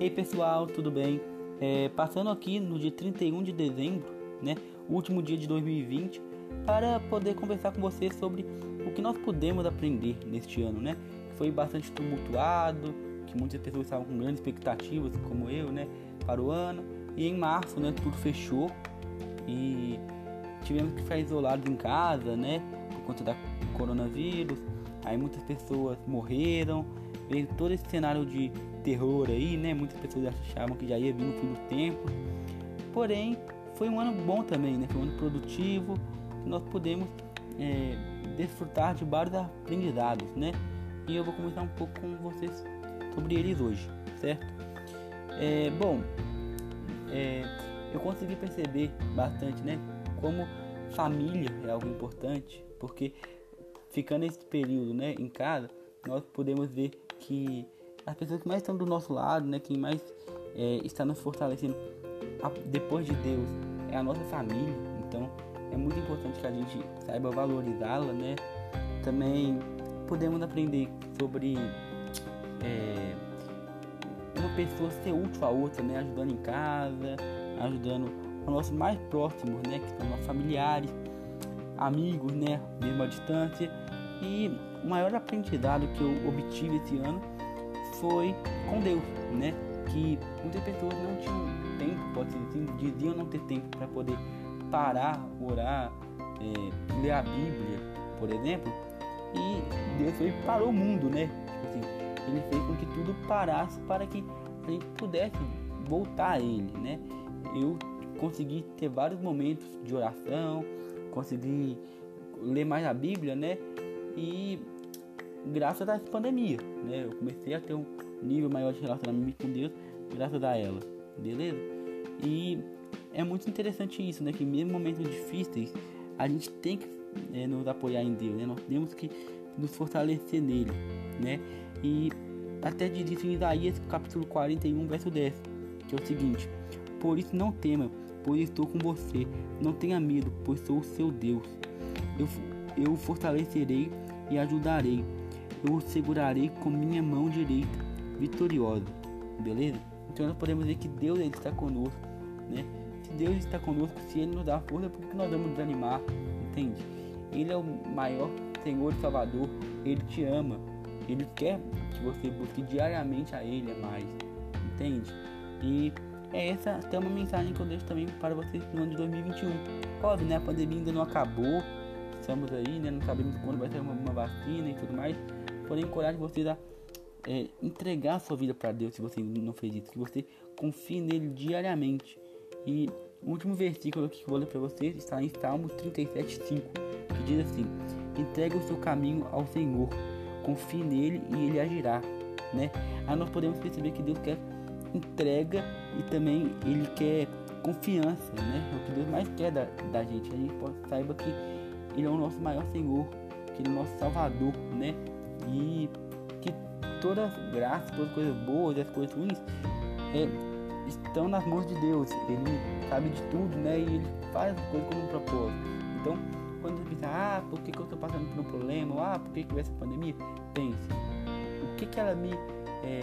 Ei pessoal, tudo bem? É, passando aqui no dia 31 de dezembro, né, último dia de 2020, para poder conversar com vocês sobre o que nós pudemos aprender neste ano, né? Foi bastante tumultuado, que muitas pessoas estavam com grandes expectativas, como eu, né, para o ano. E em março, né, tudo fechou e tivemos que ficar isolados em casa, né, por conta da coronavírus. Aí muitas pessoas morreram, veio todo esse cenário de terror aí, né? Muitas pessoas achavam que já ia vir no fim do tempo. Porém, foi um ano bom também, né? Foi um ano produtivo, nós podemos é, desfrutar de vários aprendizados, né? E eu vou comentar um pouco com vocês sobre eles hoje, certo? É, bom, é, eu consegui perceber bastante, né? Como família é algo importante, porque ficando esse período, né, em casa, nós podemos ver que as pessoas que mais estão do nosso lado, né, quem mais é, está nos fortalecendo depois de Deus é a nossa família. Então é muito importante que a gente saiba valorizá-la, né? Também podemos aprender sobre é, uma pessoa ser útil a outra, né? Ajudando em casa, ajudando os nossos mais próximos, né? Que são nossos familiares, amigos, né? Mesmo à distância. E o maior aprendizado que eu obtive esse ano foi com Deus, né? Que muitas pessoas não tinham tempo, pode assim, diziam não ter tempo para poder parar, orar, é, ler a Bíblia, por exemplo. E Deus foi parou o mundo, né? Tipo assim, ele fez com que tudo parasse para que a gente pudesse voltar a Ele, né? Eu consegui ter vários momentos de oração, consegui ler mais a Bíblia, né? E graças essa pandemia, né? Eu comecei a ter um nível maior de relacionamento com Deus graças a ela, beleza? E é muito interessante isso, né? Que mesmo momentos difíceis, a gente tem que é, nos apoiar em Deus, né? Nós temos que nos fortalecer nele, né? E até diz isso em Isaías capítulo 41, verso 10, que é o seguinte: Por isso não tema, pois estou com você. Não tenha medo, pois sou o seu Deus. Eu, eu fortalecerei e ajudarei eu o segurarei com minha mão direita, vitoriosa. Beleza? Então nós podemos ver que Deus ele está conosco, né? Se Deus está conosco, se Ele nos dá força, por que nós vamos desanimar? Entende? Ele é o maior Senhor e Salvador. Ele te ama. Ele quer que você busque diariamente a Ele a mais. Entende? E é essa até uma mensagem que eu deixo também para vocês no ano de 2021. Óbvio, né? A pandemia ainda não acabou. Estamos aí, né? Não sabemos quando vai ter uma, uma vacina e tudo mais. Porém, encorajo você a é, entregar a sua vida para Deus se você não fez isso. Que você confie nele diariamente. E o último versículo que eu vou ler para vocês está em Salmos 37,5, que diz assim: Entregue o seu caminho ao Senhor, confie nele e ele agirá. Né? Aí nós podemos perceber que Deus quer entrega e também ele quer confiança, né? É o que Deus mais quer da, da gente. A gente pode, saiba que ele é o nosso maior Senhor, que ele é o nosso Salvador, né? E que todas as graças, todas as coisas boas as coisas ruins é, estão nas mãos de Deus. Ele sabe de tudo, né? E ele faz as coisas com um propósito. Então, quando você pensa, ah, por que, que eu estou passando por um problema? Ou, ah, por que, que essa pandemia? Pense, o que, que ela me é,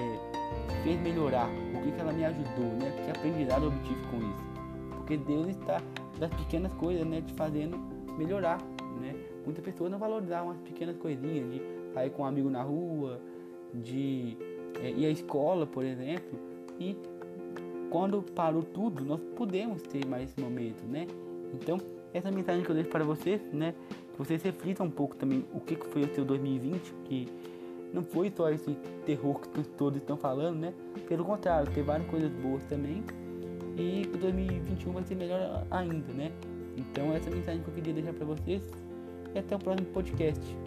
fez melhorar? O que, que ela me ajudou, né? Que aprendizado eu obtive com isso? Porque Deus está das pequenas coisas, né? Te fazendo melhorar, né? Muitas pessoas não valorizavam as pequenas coisinhas de sair com um amigo na rua, de é, ir à escola, por exemplo. E quando parou tudo, nós podemos ter mais esse momento, né? Então, essa mensagem que eu deixo para vocês, né? Que vocês reflitam um pouco também o que foi o seu 2020, que não foi só esse terror que todos estão falando, né? Pelo contrário, tem várias coisas boas também. E que 2021 vai ser melhor ainda, né? Então, essa mensagem que eu queria deixar para vocês. E até o próximo podcast.